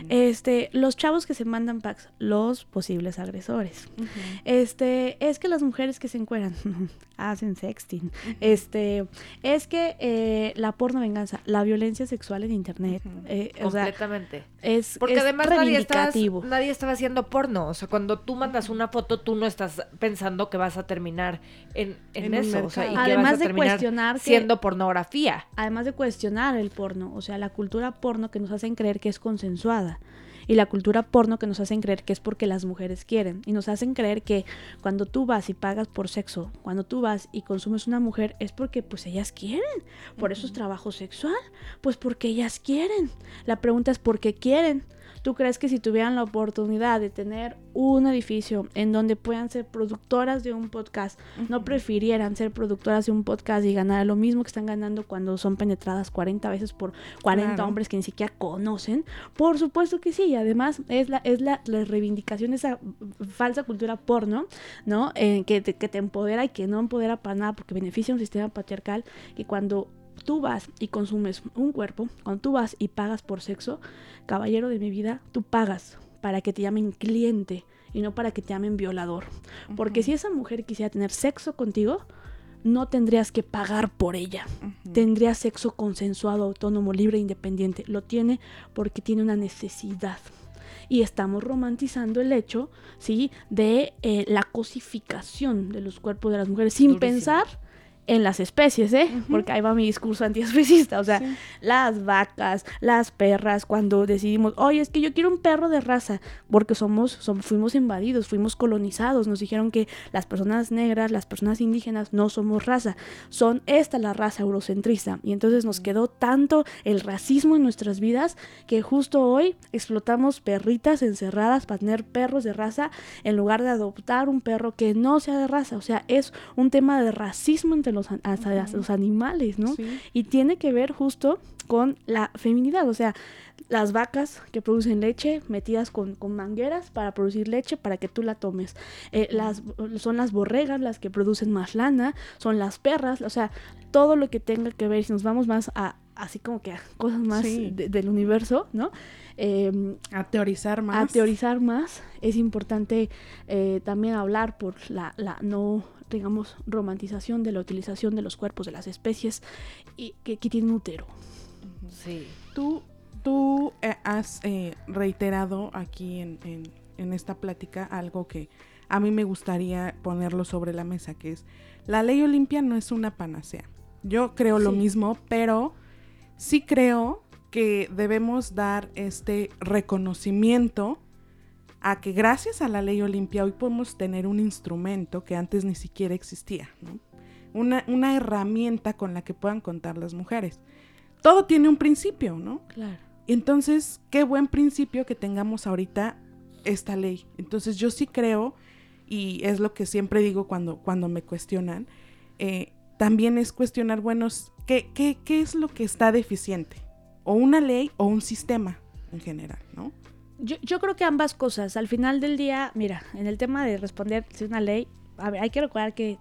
Este, los chavos que se mandan packs, los posibles agresores. Este, es que las mujeres que se encuentran hacen sexting. Este, es que eh, la porno venganza, la violencia sexual en internet, eh, completamente. es porque además nadie estaba, nadie estaba haciendo porno, o sea, cuando tú mandas una foto, tú no estás pensando que vas a terminar en, eso, o sea, y además que vas a de cuestionar siendo pornografía. Además de cuestionar el porno, o sea, la cultura porno que nos hacen creer que es consensuada y la cultura porno que nos hacen creer que es porque las mujeres quieren y nos hacen creer que cuando tú vas y pagas por sexo, cuando tú vas y consumes una mujer es porque pues ellas quieren, por eso es trabajo sexual, pues porque ellas quieren. La pregunta es por qué quieren. ¿Tú crees que si tuvieran la oportunidad de tener un edificio en donde puedan ser productoras de un podcast, no prefirieran ser productoras de un podcast y ganar lo mismo que están ganando cuando son penetradas 40 veces por 40 hombres que ni siquiera conocen? Por supuesto que sí, y además es la, es la, reivindicación de esa falsa cultura porno, ¿no? Eh, que, te, que te empodera y que no empodera para nada porque beneficia un sistema patriarcal que cuando tú vas y consumes un cuerpo, cuando tú vas y pagas por sexo, caballero de mi vida, tú pagas para que te llamen cliente y no para que te llamen violador. Porque si esa mujer quisiera tener sexo contigo, no tendrías que pagar por ella. Tendría sexo consensuado, autónomo, libre, independiente. Lo tiene porque tiene una necesidad. Y estamos romantizando el hecho, ¿sí? De eh, la cosificación de los cuerpos de las mujeres sin pensar en las especies, ¿eh? Porque ahí va mi discurso antiespecista. O sea, las vacas, las perras, cuando decidimos, oye, es que yo quiero un perro de raza, porque somos, somos, fuimos invadidos, fuimos colonizados, nos dijeron que las personas negras, las personas indígenas no somos raza, son esta la raza eurocentrista. Y entonces nos quedó tanto el racismo en nuestras vidas que justo hoy explotamos perritas encerradas para tener perros de raza en lugar de adoptar un perro que no sea de raza. O sea, es un tema de racismo entre los, hasta los animales, ¿no? Y tiene que ver justo con la feminidad, o sea, las vacas que producen leche metidas con, mangueras para producir leche para que tú la tomes. Eh, las, son las borregas las que producen más lana, son las perras, o sea, todo lo que tenga que ver, si nos vamos más a, así como que a cosas más del universo, ¿no? Em, a teorizar más. A teorizar más. Es importante eh, también hablar por la, la no digamos, romantización de la utilización de los cuerpos de las especies y que, que tienen útero. Sí. Tú, tú eh, has eh, reiterado aquí en, en, esta plática algo que a mí me gustaría ponerlo sobre la mesa, que es la ley Olimpia no es una panacea. Yo creo lo mismo, pero sí creo que debemos dar este reconocimiento a que gracias a la ley Olimpia hoy podemos tener un instrumento que antes ni siquiera existía, una, una herramienta con la que puedan contar las mujeres todo tiene un principio, ¿no? Claro. Entonces, qué buen principio que tengamos ahorita esta ley. Entonces, yo sí creo, y es lo que siempre digo cuando, cuando me cuestionan, eh, también es cuestionar, bueno, ¿qué, qué, qué es lo que está deficiente? O una ley o un sistema en general, ¿no? Yo, yo, creo que ambas cosas. Al final del día, mira, en el tema de responder si una ley, a ver, hay que recordar que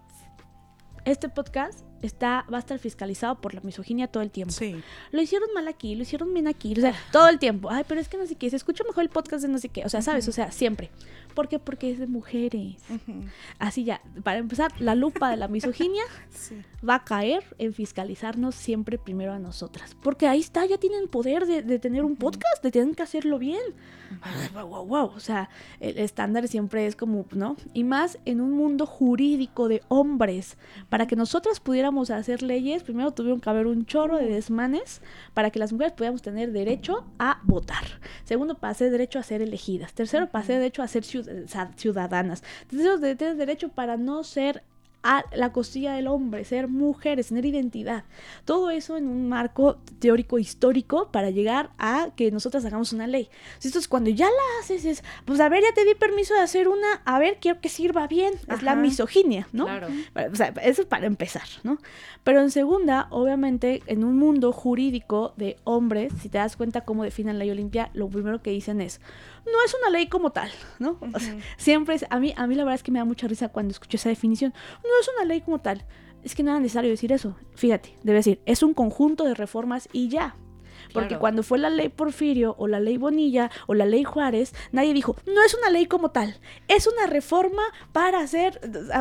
este podcast está, va a estar fiscalizado por la misoginia todo el tiempo. Sí. Lo hicieron mal aquí, lo hicieron bien aquí, o sea, todo el tiempo. Ay, pero es que no sé qué, se escucha mejor el podcast de no sé qué, o sea, ¿sabes? O sea, siempre. ¿Por qué? Porque es de mujeres. Así ya, para empezar, la lupa de la misoginia va a caer en fiscalizarnos siempre primero a nosotras. Porque ahí está, ya tienen poder de, tener un podcast, de tener que hacerlo bien. Wow, wow, wow. O sea, el estándar siempre es como, ¿no? Y más en un mundo jurídico de hombres. Para que nosotras pudiéramos hacer leyes, primero tuvieron que haber un chorro de desmanes para que las mujeres pudiéramos tener derecho a votar. Segundo, hacer derecho a ser elegidas. Tercero, hacer derecho a ser ciudadanas ciudadanas. de tener derecho para no ser a la costilla del hombre, ser mujeres, tener identidad. Todo eso en un marco teórico histórico para llegar a que nosotras hagamos una ley. Entonces, cuando ya la haces, es, pues a ver, ya te di permiso de hacer una, a ver, quiero que sirva bien. Es la misoginia, ¿no? Claro. O sea, eso es para empezar, ¿no? Pero en segunda, obviamente, en un mundo jurídico de hombres, si te das cuenta cómo definen la ley Olimpia, lo primero que dicen es, no es una ley como tal, ¿no? siempre es, a mí, a mí la verdad es que me da mucha risa cuando escucho esa definición. No es una ley como tal. Es que no era necesario decir eso. Fíjate, debe decir, es un conjunto de reformas y ya. Porque cuando fue la ley Porfirio o la ley Bonilla o la ley Juárez, nadie dijo, no es una ley como tal, es una reforma para hacer,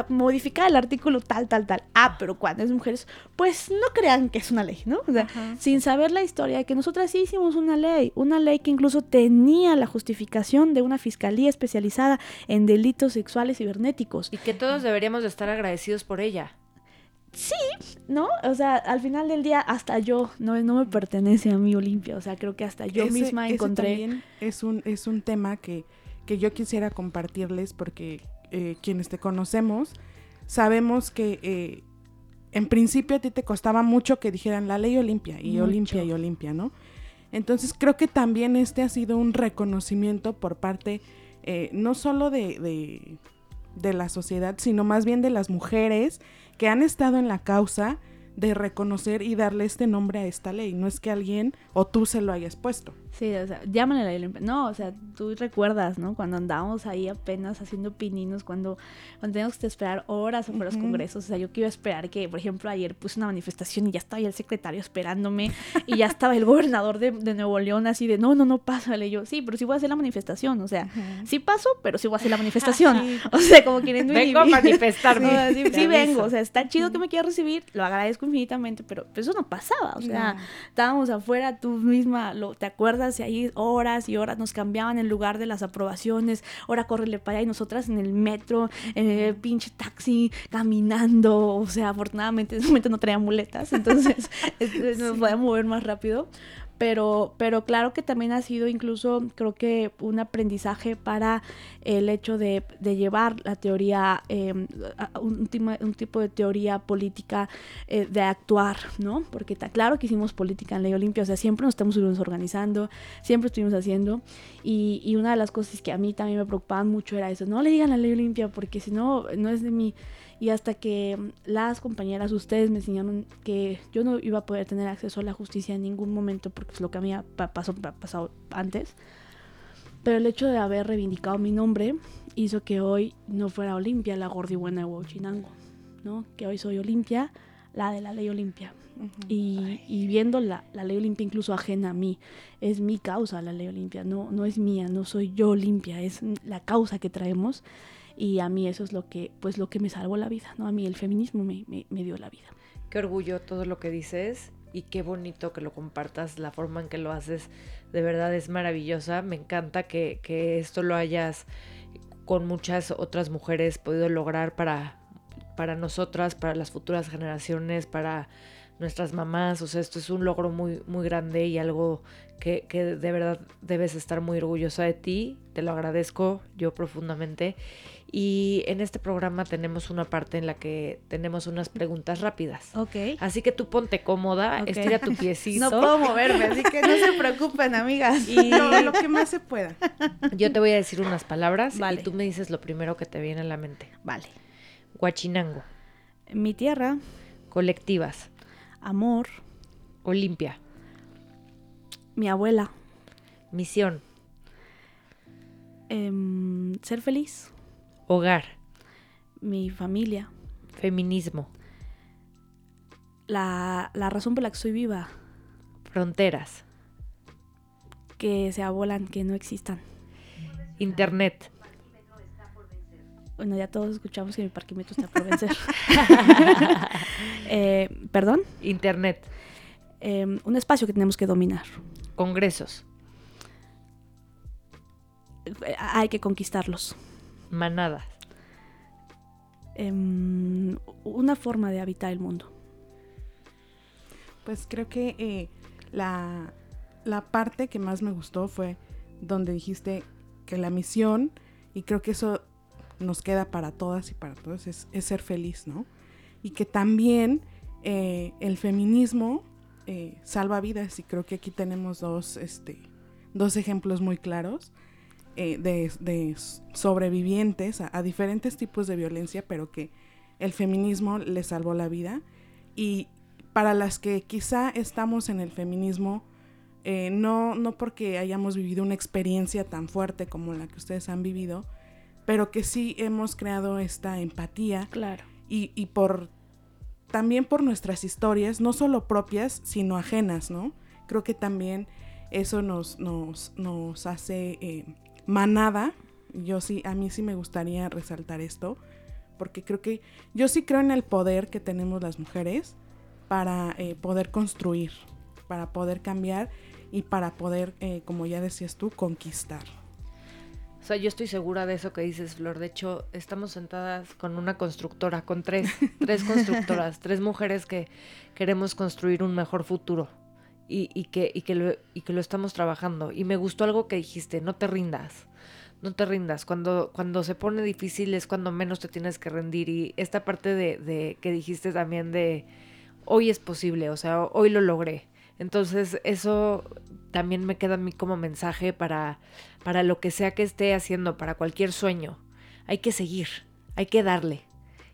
modificar el artículo tal, tal, tal. Ah, pero cuando es mujeres, pues no crean que es una ley, ¿no? O sea, sin saber la historia de que nosotras sí hicimos una ley, una ley que incluso tenía la justificación de una fiscalía especializada en delitos sexuales cibernéticos. Y que todos deberíamos de estar agradecidos por ella sí, ¿no? O sea, al final del día hasta yo no, no me pertenece a mí Olimpia, o sea, creo que hasta yo misma encontré... es un, es un tema que, que yo quisiera compartirles porque eh, quienes te conocemos sabemos que eh, en principio a ti te costaba mucho que dijeran la ley Olimpia y Olimpia y Olimpia, ¿no? Entonces creo que también este ha sido un reconocimiento por parte eh, no solo de, de, de la sociedad, sino más bien de las mujeres que han estado en la causa de reconocer y darle este nombre a esta ley. No es que alguien o tú se lo hayas puesto. Sí, o sea, llámale la ley. No, o sea, tú recuerdas, ¿no? Cuando andábamos ahí apenas haciendo pininos, cuando, cuando teníamos que esperar horas para los congresos. O sea, yo quiero esperar que, por ejemplo, ayer puse una manifestación y ya estaba el secretario esperándome y ya estaba el gobernador de, Nuevo León así de, no, no, no, pásale. yo, sí, pero sí voy a hacer la manifestación. O sea, sí paso, pero sí voy a hacer la manifestación. O sea, como quieren Vengo a manifestarme. sí, vengo. O sea, está chido que me quieras recibir, lo agradezco infinitamente, pero, eso no pasaba. O sea, estábamos afuera, tú misma, lo, ¿te acuerdas? Y ahí horas y horas nos cambiaban el lugar de las aprobaciones, ahora córrele para allá y nosotras en el metro, en el pinche taxi, caminando. O sea, afortunadamente en ese momento no traía muletas, entonces nos podía mover más rápido. Pero, pero claro que también ha sido incluso, creo que un aprendizaje para el hecho de, llevar la teoría, em, un, un, tipo de teoría política eh, de actuar, ¿no? Porque está claro que hicimos política en Ley Olimpia, o sea, siempre nos estamos organizando, siempre estuvimos haciendo, y, y una de las cosas que a mí también me preocupaban mucho era eso, no le digan la Ley Olimpia, porque si no, no es de mí. Y hasta que las compañeras, ustedes me enseñaron que yo no iba a poder tener acceso a la justicia en ningún momento porque es lo que a mí ha pasó, pasado antes. Pero el hecho de haber reivindicado mi nombre hizo que hoy no fuera Olimpia, la gordibuena de Huachinango, ¿no? Que hoy soy Olimpia, la de la ley Olimpia. y, viendo la, la, ley Olimpia incluso ajena a mí, es mi causa la ley Olimpia, no, no es mía, no soy yo Olimpia, es la causa que traemos y a mí eso es lo que, pues lo que me salvó la vida, ¿no? A mí el feminismo me, me, dio la vida. Qué orgullo todo lo que dices y qué bonito que lo compartas, la forma en que lo haces, de verdad es maravillosa, me encanta que, que esto lo hayas con muchas otras mujeres podido lograr para, para nosotras, para las futuras generaciones, para nuestras mamás, o sea, esto es un logro muy, muy grande y algo que, que, de verdad debes estar muy orgullosa de ti, te lo agradezco yo profundamente y en este programa tenemos una parte en la que tenemos unas preguntas rápidas. Ok. Así que tú ponte cómoda, estira tu piecito. No puedo moverme, así que no se preocupen, amigas. Y lo que más se pueda. Yo te voy a decir unas palabras y tú me dices lo primero que te viene a la mente. Vale. Guachinango. Mi tierra. Colectivas. Amor. Olimpia. Mi abuela. Misión. Em, ser feliz. Hogar. Mi familia. Feminismo. La, razón por la que soy viva. Fronteras. Que se abolan, que no existan. Internet. Bueno, ya todos escuchamos que mi parquímetro está por vencer. Eh, ¿Perdón? Internet. Em, un espacio que tenemos que dominar. Congresos. Eh, hay que conquistarlos manadas? Em, una forma de habitar el mundo. Pues creo que eh, la, parte que más me gustó fue donde dijiste que la misión, y creo que eso nos queda para todas y para todos, es, ser feliz, ¿no? Y que también eh, el feminismo eh, salva vidas, y creo que aquí tenemos dos, este, dos ejemplos muy claros eh, de, sobrevivientes a, diferentes tipos de violencia, pero que el feminismo les salvó la vida. Y para las que quizá estamos en el feminismo, eh, no, no porque hayamos vivido una experiencia tan fuerte como la que ustedes han vivido, pero que sí hemos creado esta empatía. Claro. Y, y por también por nuestras historias, no solo propias, sino ajenas, ¿no? Creo que también eso nos, nos, nos hace eh, manada, yo sí, a mí sí me gustaría resaltar esto, porque creo que yo sí creo en el poder que tenemos las mujeres para eh, poder construir, para poder cambiar y para poder, eh, como ya decías tú, conquistar. O sea, yo estoy segura de eso que dices, Flor. De hecho, estamos sentadas con una constructora, con tres, tres constructoras, tres mujeres que queremos construir un mejor futuro y, que, y, que lo, y que lo estamos trabajando. Y me gustó algo que dijiste, no te rindas, no te rindas. Cuando, cuando se pone difícil es cuando menos te tienes que rendir. Y esta parte de, de que dijiste también de hoy es posible, o sea, hoy lo logré. Entonces eso también me queda a mí como mensaje para, para lo que sea que esté haciendo, para cualquier sueño. Hay que seguir, hay que darle.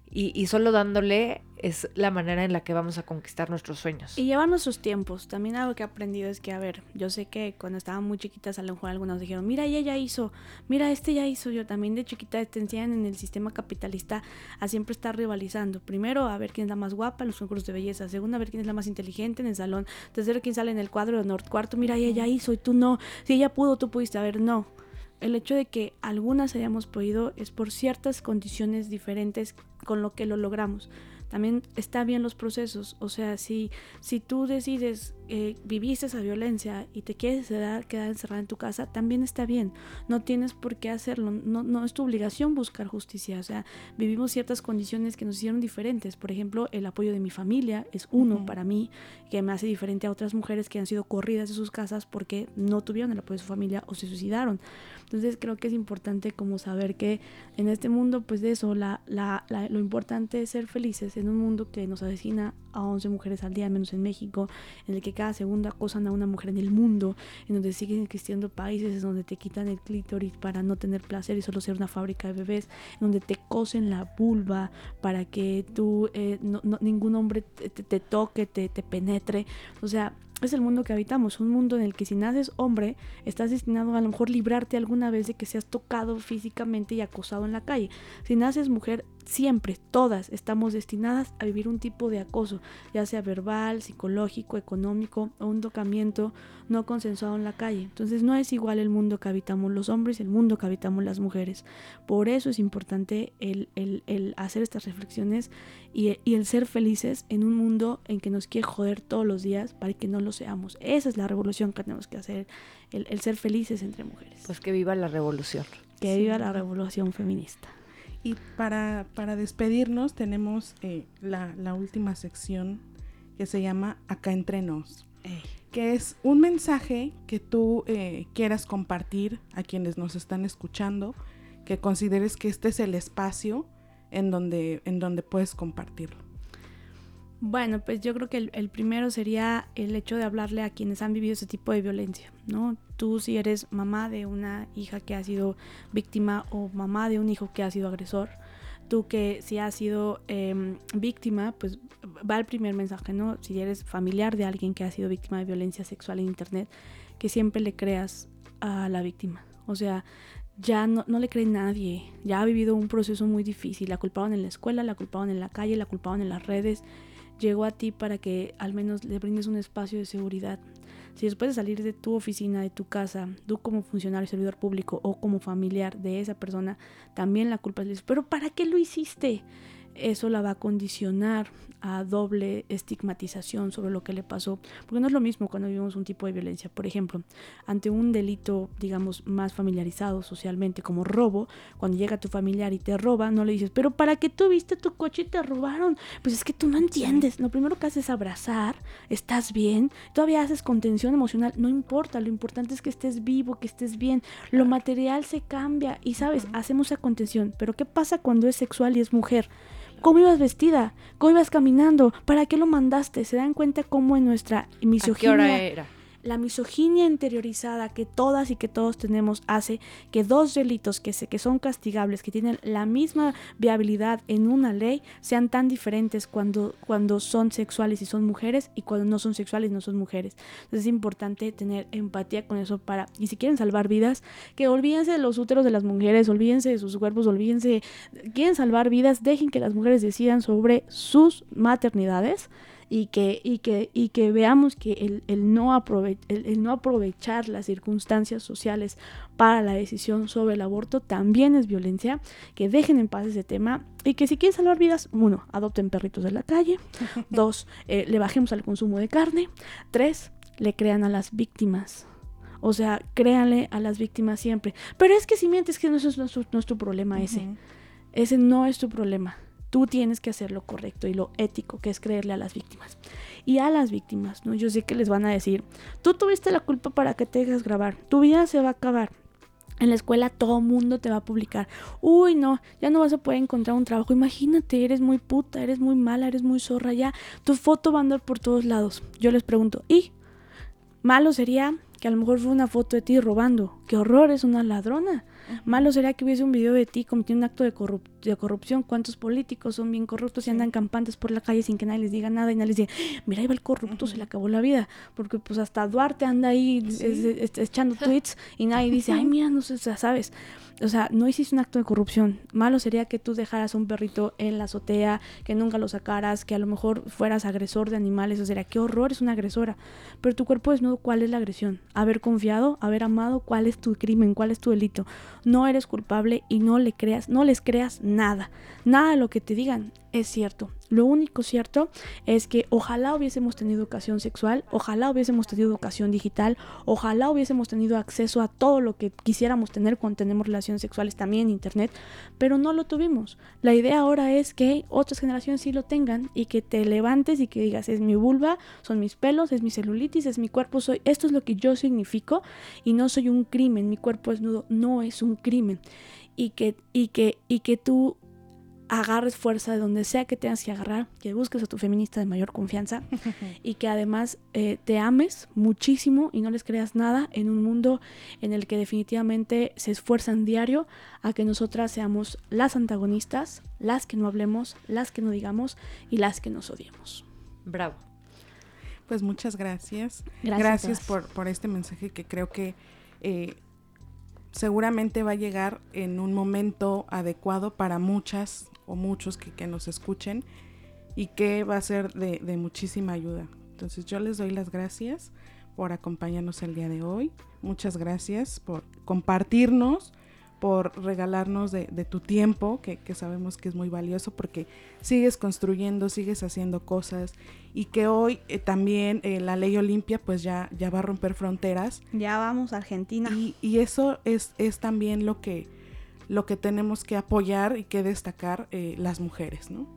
Y, y solo dándole es la manera en la que vamos a conquistar nuestros sueños. Y llevar nuestros tiempos. También algo que he aprendido es que, a ver, yo sé que cuando estaban muy chiquitas a lo mejor algunos dijeron, mira, ella ya hizo, mira, este ya hizo. Yo también de chiquita te enseñan en el sistema capitalista a siempre estar rivalizando. Primero, a ver quién es la más guapa en los concursos de belleza. Segundo, a ver quién es la más inteligente en el salón. Tercero, quién sale en el cuadro de honor. Cuarto, mira, ella ya hizo y tú no. Si ella pudo, tú pudiste. A ver, no. El hecho de que algunas hayamos podido es por ciertas condiciones diferentes con lo que lo logramos también está bien los procesos. O sea, si, si tú decides eh, viviste esa violencia y te quieres quedar, quedar encerrada en tu casa, también está bien. No tienes por qué hacerlo. No, no es tu obligación buscar justicia. O sea, vivimos ciertas condiciones que nos hicieron diferentes. Por ejemplo, el apoyo de mi familia es uno para mí, que me hace diferente a otras mujeres que han sido corridas de sus casas porque no tuvieron el apoyo de su familia o se suicidaron. Entonces creo que es importante como saber que en este mundo, pues de eso, la, la, lo importante es ser felices en un mundo que nos asesina a 11 mujeres al día, menos en México, en el que cada segundo acosan a una mujer en el mundo, en donde siguen existiendo países en donde te quitan el clítoris para no tener placer y solo ser una fábrica de bebés, en donde te cosen la vulva para que tú, eh, ningún hombre te, te toque, te, te penetre. O sea, es el mundo que habitamos, un mundo en el que si naces hombre, estás destinado a lo mejor librarte alguna vez de que seas tocado físicamente y acosado en la calle. Si naces mujer, siempre, todas estamos destinadas a vivir un tipo de acoso, ya sea verbal, psicológico, económico o un tocamiento no consensuado en la calle. Entonces no es igual el mundo que habitamos los hombres y el mundo que habitamos las mujeres. Por eso es importante el, hacer estas reflexiones y, el ser felices en un mundo en que nos quiere joder todos los días para que no lo seamos. Esa es la revolución que tenemos que hacer, el, ser felices entre mujeres. Pues que viva la revolución. Que viva la revolución feminista. Y para, para despedirnos tenemos eh, la, la, última sección que se llama Acá entre nos, que es un mensaje que tú eh, quieras compartir a quienes nos están escuchando, que consideres que este es el espacio en donde, en donde puedes compartirlo. Bueno, pues yo creo que el, primero sería el hecho de hablarle a quienes han vivido ese tipo de violencia, ¿no? Tú si eres mamá de una hija que ha sido víctima o mamá de un hijo que ha sido agresor, tú que si has sido em, víctima, pues va el primer mensaje, ¿no? Si eres familiar de alguien que ha sido víctima de violencia sexual en Internet, que siempre le creas a la víctima. O sea, ya no, no, le cree nadie, ya ha vivido un proceso muy difícil, la culpaban en la escuela, la culpaban en la calle, la culpaban en las redes, llegó a ti para que al menos le brindes un espacio de seguridad. Si después de salir de tu oficina, de tu casa, tú como funcionario, servidor público o como familiar de esa persona, también la culpa es, pero ¿para qué lo hiciste? Eso la va a condicionar a doble estigmatización sobre lo que le pasó, porque no es lo mismo cuando vivimos un tipo de violencia. Por ejemplo, ante un delito, digamos, más familiarizado socialmente como robo, cuando llega tu familiar y te roba, no le dices, pero ¿para qué tuviste tu coche y te robaron? Pues es que tú no entiendes. Lo primero que haces es abrazar, estás bien, todavía haces contención emocional, no importa, lo importante es que estés vivo, que estés bien. Lo material se cambia y, sabes, hacemos esa contención, pero ¿qué pasa cuando es sexual y es mujer? Cómo ibas vestida, cómo ibas caminando, para qué lo mandaste. Se dan cuenta cómo en nuestra misoginia. ¿A qué hora era? La misoginia interiorizada que todas y que todos tenemos hace que dos delitos que, se, que son castigables, que tienen la misma viabilidad en una ley, sean tan diferentes cuando, cuando son sexuales y son mujeres y cuando no son sexuales y no son mujeres. Entonces es importante tener empatía con eso para, y si quieren salvar vidas, que olvídense de los úteros de las mujeres, olvídense de sus cuerpos, olvídense, quieren salvar vidas, dejen que las mujeres decidan sobre sus maternidades y que, y que, y que veamos que el, el no el, no aprovechar las circunstancias sociales para la decisión sobre el aborto también es violencia, que dejen en paz ese tema y que si quieren salvar vidas, uno, adopten perritos de la calle, dos, eh, le bajemos al consumo de carne, tres, le crean a las víctimas. O sea, créanle a las víctimas siempre. Pero es que si mientes que no, es, no, es tu problema ese. Ese no es tu problema. Tú tienes que hacer lo correcto y lo ético, que es creerle a las víctimas. Y a las víctimas, ¿no? Yo sé que les van a decir, tú tuviste la culpa para que te dejes grabar, tu vida se va a acabar. En la escuela todo mundo te va a publicar. Uy, no, ya no vas a poder encontrar un trabajo. Imagínate, eres muy puta, eres muy mala, eres muy zorra ya. Tu foto va a andar por todos lados. Yo les pregunto, ¿y? Malo sería que a lo mejor fue una foto de ti robando. ¡Qué horror! Es una ladrona. Malo sería que hubiese un video de ti cometiendo un acto de, de, corrupción. ¿Cuántos políticos son bien corruptos y andan campantes por la calle sin que nadie les diga nada y nadie les diga, mira, ahí va el corrupto, se le acabó la vida? Porque pues hasta Duarte anda ahí echando tweets y nadie dice, ay, mira, no sé, ¿sabes? o sea, no hiciste un acto de corrupción. Malo sería que tú dejaras a un perrito en la azotea, que nunca lo sacaras, que a lo mejor fueras agresor de animales. O sea, qué horror, es una agresora. Pero tu cuerpo desnudo, ¿cuál es la agresión? Haber confiado, haber amado, ¿cuál es tu crimen? ¿Cuál es tu delito? No eres culpable y no le creas, no les creas nada. Nada de lo que te digan es cierto. Lo único cierto es que ojalá hubiésemos tenido educación sexual, ojalá hubiésemos tenido educación digital, ojalá hubiésemos tenido acceso a todo lo que quisiéramos tener cuando tenemos relaciones sexuales también en internet, pero no lo tuvimos. La idea ahora es que otras generaciones sí lo tengan y que te levantes y que digas, es mi vulva, son mis pelos, es mi celulitis, es mi cuerpo, soy esto es lo que yo significo y no soy un crimen, mi cuerpo desnudo no es un crimen. Y que, y que, y que tú agarres fuerza de donde sea que tengas que agarrar, que busques a tu feminista de mayor confianza y que además eh, te ames muchísimo y no les creas nada en un mundo en el que definitivamente se esfuerzan diario a que nosotras seamos las antagonistas, las que no hablemos, las que no digamos y las que nos odiemos. Bravo. Pues muchas gracias. Gracias, Gracias, por, por este mensaje que creo que eh, seguramente va a llegar en un momento adecuado para muchas o muchos que, que nos escuchen y que va a ser de, de muchísima ayuda. Entonces yo les doy las gracias por acompañarnos el día de hoy. Muchas gracias por compartirnos, por regalarnos de, de tu tiempo, que, que, sabemos que es muy valioso porque sigues construyendo, sigues haciendo cosas y que hoy eh, también eh, la ley Olimpia pues ya, ya va a romper fronteras. Ya vamos a Argentina. Y, y eso es, es también lo que, lo que tenemos que apoyar y que destacar eh, las mujeres, ¿no?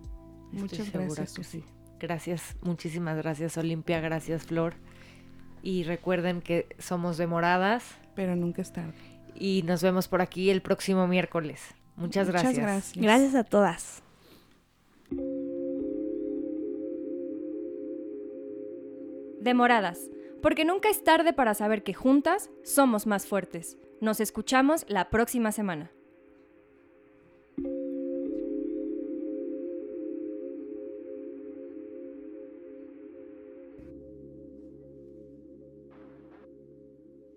Estoy Muchas gracias, que Susi. sí. Gracias, muchísimas gracias Olimpia, gracias Flor. Y recuerden que somos de Moradas Pero nunca es tarde. y nos vemos por aquí el próximo miércoles. Muchas gracias. gracias. Gracias a todas. Demoradas, porque nunca es tarde para saber que juntas somos más fuertes. Nos escuchamos la próxima semana.